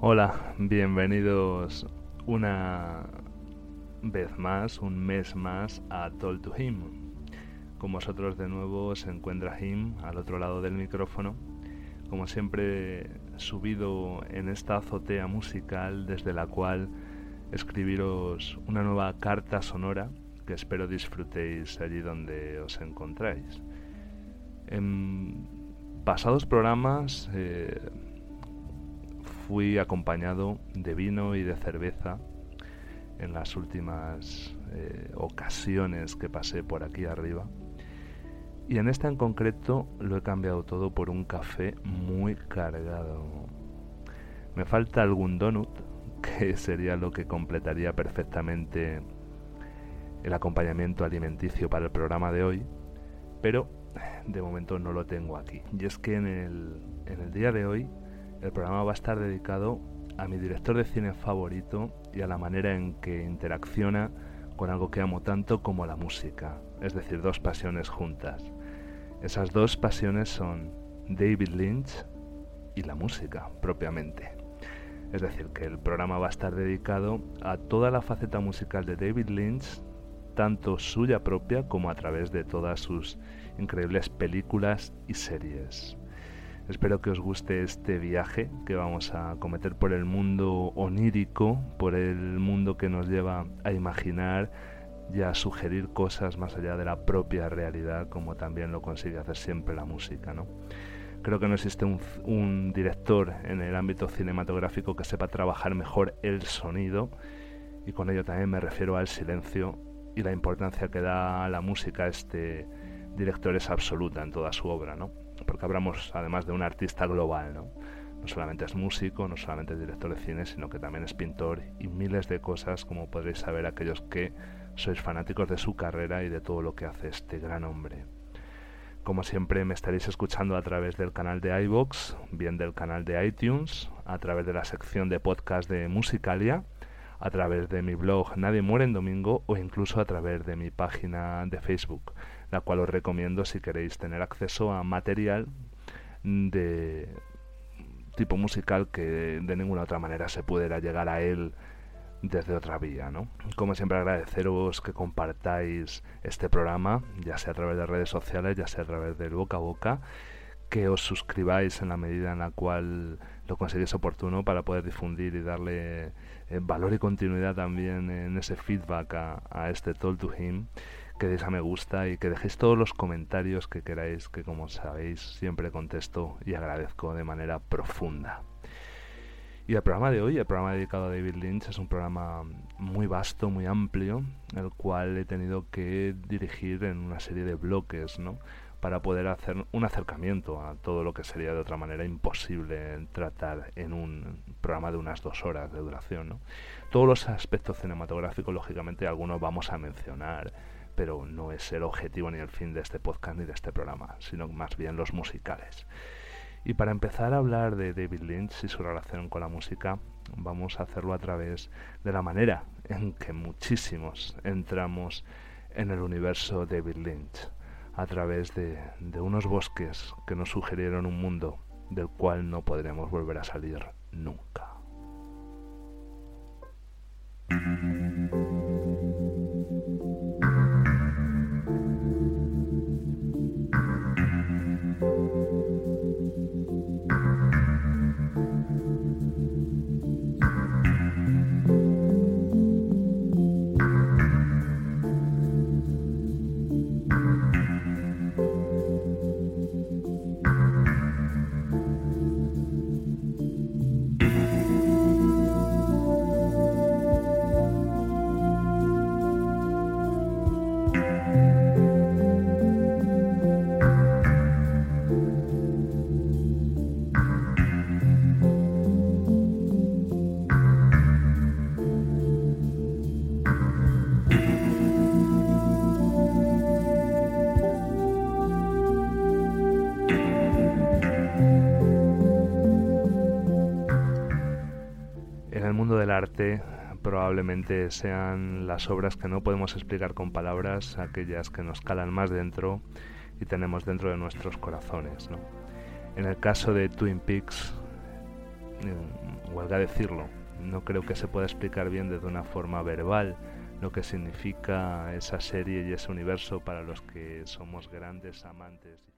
Hola, bienvenidos una vez más, un mes más a Told to Him. Con vosotros de nuevo se encuentra Him al otro lado del micrófono, como siempre subido en esta azotea musical desde la cual escribiros una nueva carta sonora que espero disfrutéis allí donde os encontráis. En pasados programas eh, fui acompañado de vino y de cerveza en las últimas eh, ocasiones que pasé por aquí arriba. Y en esta en concreto lo he cambiado todo por un café muy cargado. Me falta algún donut, que sería lo que completaría perfectamente el acompañamiento alimenticio para el programa de hoy, pero de momento no lo tengo aquí. Y es que en el, en el día de hoy el programa va a estar dedicado a mi director de cine favorito y a la manera en que interacciona con algo que amo tanto como la música, es decir, dos pasiones juntas. Esas dos pasiones son David Lynch y la música propiamente. Es decir, que el programa va a estar dedicado a toda la faceta musical de David Lynch, tanto suya propia como a través de todas sus increíbles películas y series. Espero que os guste este viaje que vamos a cometer por el mundo onírico, por el mundo que nos lleva a imaginar y a sugerir cosas más allá de la propia realidad, como también lo consigue hacer siempre la música. ¿no? Creo que no existe un, un director en el ámbito cinematográfico que sepa trabajar mejor el sonido, y con ello también me refiero al silencio y la importancia que da la música a este director es absoluta en toda su obra, ¿no? Porque hablamos además de un artista global, ¿no? No solamente es músico, no solamente es director de cine, sino que también es pintor y miles de cosas, como podréis saber aquellos que sois fanáticos de su carrera y de todo lo que hace este gran hombre. Como siempre me estaréis escuchando a través del canal de iVox, bien del canal de iTunes, a través de la sección de podcast de Musicalia, a través de mi blog Nadie muere en domingo o incluso a través de mi página de Facebook la cual os recomiendo si queréis tener acceso a material de tipo musical que de ninguna otra manera se pudiera llegar a él desde otra vía, ¿no? Como siempre agradeceros que compartáis este programa, ya sea a través de redes sociales, ya sea a través del boca a boca, que os suscribáis en la medida en la cual lo consideréis oportuno para poder difundir y darle eh, valor y continuidad también en ese feedback a, a este Told to Him que deis a me gusta y que dejéis todos los comentarios que queráis, que como sabéis siempre contesto y agradezco de manera profunda. Y el programa de hoy, el programa dedicado a David Lynch, es un programa muy vasto, muy amplio, el cual he tenido que dirigir en una serie de bloques, ¿no? Para poder hacer un acercamiento a todo lo que sería de otra manera imposible tratar en un programa de unas dos horas de duración, ¿no? Todos los aspectos cinematográficos, lógicamente, algunos vamos a mencionar, pero no es el objetivo ni el fin de este podcast ni de este programa, sino más bien los musicales. Y para empezar a hablar de David Lynch y su relación con la música, vamos a hacerlo a través de la manera en que muchísimos entramos en el universo David Lynch, a través de, unos bosques que nos sugirieron un mundo del cual no podremos volver a salir nunca. Arte probablemente sean las obras que no podemos explicar con palabras, aquellas que nos calan más dentro y tenemos dentro de nuestros corazones. En el caso de Twin Peaks, mm, huelga decirlo. No creo que se pueda explicar bien desde una forma verbal lo que significa esa serie y ese universo para los que somos grandes amantes.